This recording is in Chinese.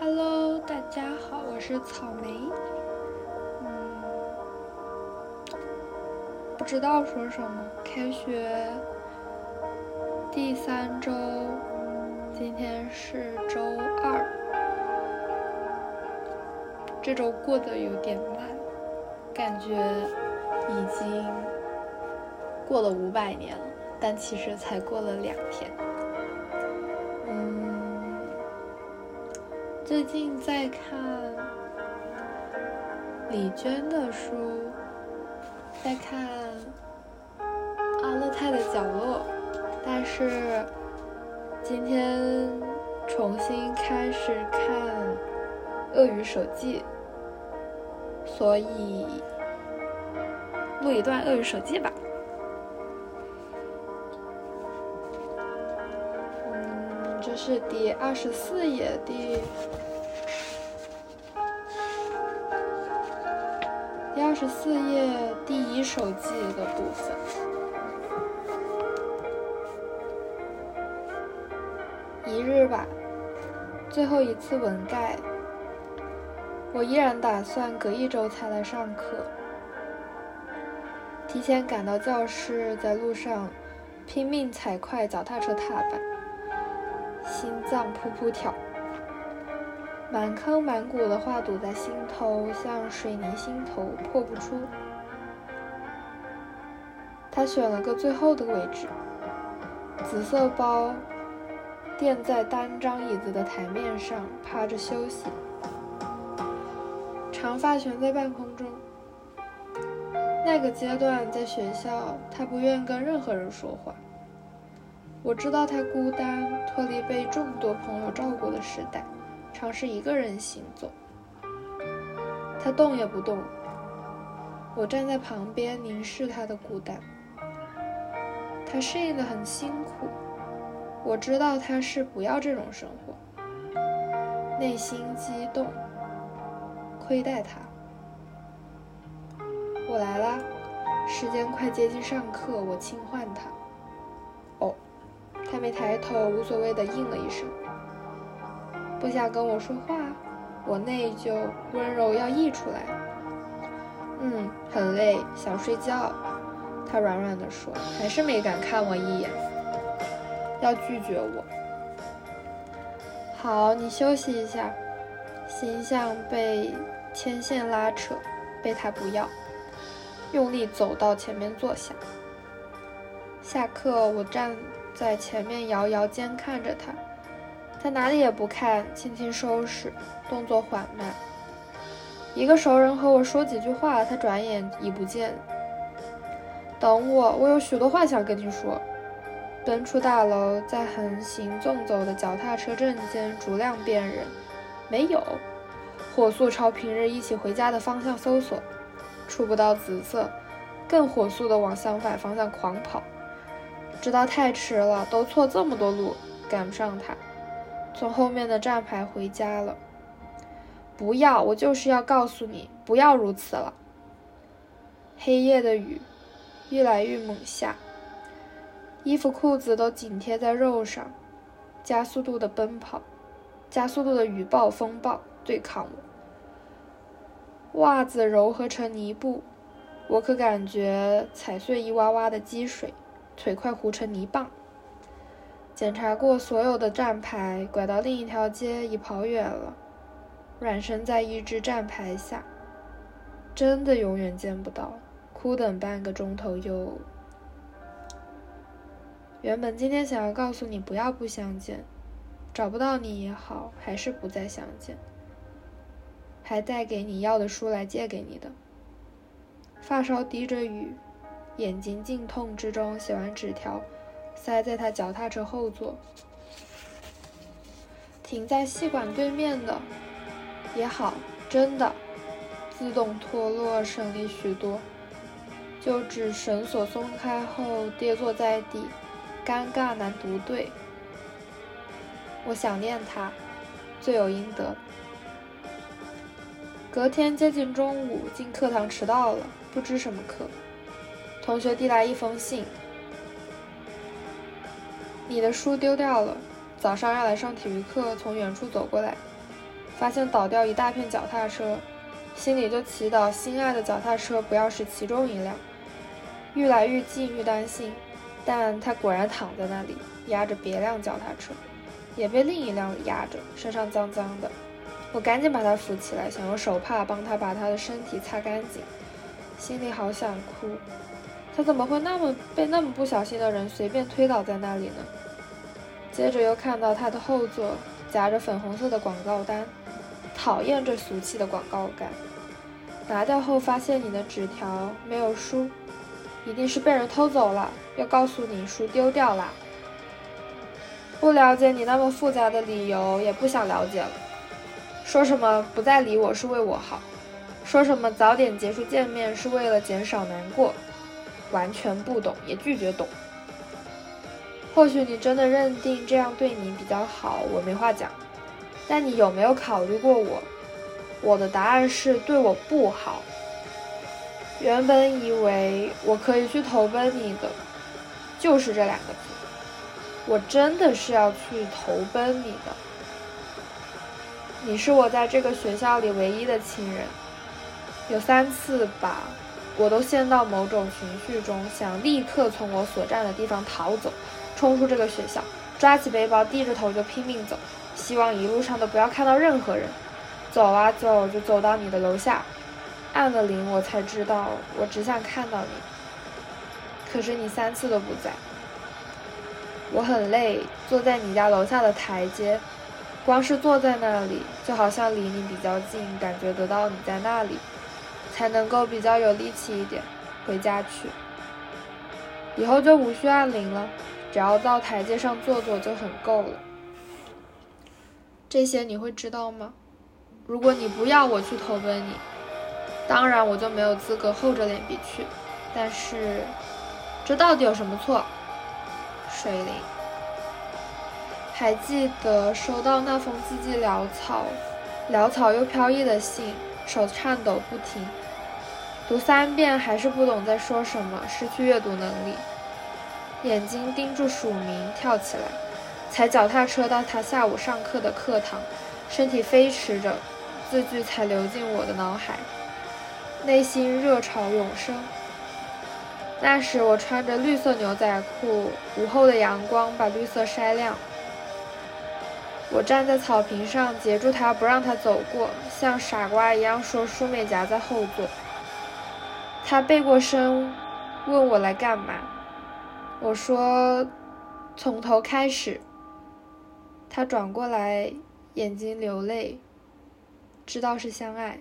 Hello，大家好，我是草莓。嗯，不知道说什么。开学第三周，今天是周二。这周过得有点慢，感觉已经过了五百年了，但其实才过了两天。嗯最近在看李娟的书，在看阿勒泰的角落，但是今天重新开始看《鳄鱼手记》，所以录一段《鳄鱼手记》吧。这是第二十四页第。第二十四页第一手记的部分，一日吧，最后一次文盖。我依然打算隔一周才来上课。提前赶到教室，在路上拼命踩快脚踏车踏板，心脏扑扑跳。满坑满谷的话堵在心头，像水泥心头破不出。他选了个最后的位置，紫色包垫在单张椅子的台面上，趴着休息。长发悬在半空中。那个阶段在学校，他不愿跟任何人说话。我知道他孤单，脱离被众多朋友照顾的时代。尝试一个人行走，他动也不动。我站在旁边凝视他的孤单。他适应的很辛苦，我知道他是不要这种生活。内心激动，亏待他。我来啦，时间快接近上课，我轻唤他。没抬头，无所谓的应了一声。不想跟我说话，我内疚温柔要溢出来。嗯，很累，想睡觉。他软软的说，还是没敢看我一眼，要拒绝我。好，你休息一下。形象被牵线拉扯，被他不要，用力走到前面坐下。下课，我站在前面摇摇肩看着他。他哪里也不看，轻轻收拾，动作缓慢。一个熟人和我说几句话，他转眼已不见。等我，我有许多话想跟你说。奔出大楼，在横行纵走的脚踏车阵间逐辆辨认，没有。火速朝平日一起回家的方向搜索，触不到紫色，更火速的往相反方向狂跑，直到太迟了，都错这么多路，赶不上他。从后面的站牌回家了。不要，我就是要告诉你，不要如此了。黑夜的雨越来越猛下，衣服裤子都紧贴在肉上，加速度的奔跑，加速度的雨暴风暴对抗我。袜子柔合成泥布，我可感觉踩碎一洼洼的积水，腿快糊成泥棒。检查过所有的站牌，拐到另一条街，已跑远了。软身在一只站牌下，真的永远见不到。哭等半个钟头又……原本今天想要告诉你不要不相见，找不到你也好，还是不再相见。还带给你要的书来借给你的。发梢滴着雨，眼睛静痛之中写完纸条。塞在他脚踏车后座，停在细管对面的也好，真的自动脱落省力许多。就指绳索松开后跌坐在地，尴尬难独对。我想念他，罪有应得。隔天接近中午进课堂迟到了，不知什么课，同学递来一封信。你的书丢掉了。早上要来上体育课，从远处走过来，发现倒掉一大片脚踏车，心里就祈祷心爱的脚踏车不要是其中一辆。愈来愈近，愈担心，但他果然躺在那里，压着别辆脚踏车，也被另一辆压着，身上脏脏的。我赶紧把他扶起来，想用手帕帮他把他的身体擦干净，心里好想哭。他怎么会那么被那么不小心的人随便推倒在那里呢？接着又看到他的后座夹着粉红色的广告单，讨厌这俗气的广告感。拿掉后发现你的纸条没有书，一定是被人偷走了。要告诉你书丢掉了。不了解你那么复杂的理由，也不想了解了。说什么不再理我是为我好，说什么早点结束见面是为了减少难过。完全不懂，也拒绝懂。或许你真的认定这样对你比较好，我没话讲。但你有没有考虑过我？我的答案是对我不好。原本以为我可以去投奔你的，就是这两个字。我真的是要去投奔你的。你是我在这个学校里唯一的亲人，有三次吧。我都陷到某种情绪中，想立刻从我所站的地方逃走，冲出这个学校，抓起背包，低着头就拼命走，希望一路上都不要看到任何人。走啊走，就走到你的楼下，按了铃，我才知道我只想看到你。可是你三次都不在，我很累，坐在你家楼下的台阶，光是坐在那里，就好像离你比较近，感觉得到你在那里。才能够比较有力气一点，回家去。以后就无需按铃了，只要到台阶上坐坐就很够了。这些你会知道吗？如果你不要我去投奔你，当然我就没有资格厚着脸皮去。但是，这到底有什么错？水灵，还记得收到那封字迹潦草、潦草又飘逸的信，手颤抖不停。读三遍还是不懂在说什么，失去阅读能力，眼睛盯住署名，跳起来，踩脚踏车到他下午上课的课堂，身体飞驰着，字句才流进我的脑海，内心热潮涌生。那时我穿着绿色牛仔裤，午后的阳光把绿色晒亮。我站在草坪上，截住他不让他走过，像傻瓜一样说：“舒美夹在后座。”他背过身，问我来干嘛。我说：“从头开始。”他转过来，眼睛流泪，知道是相爱。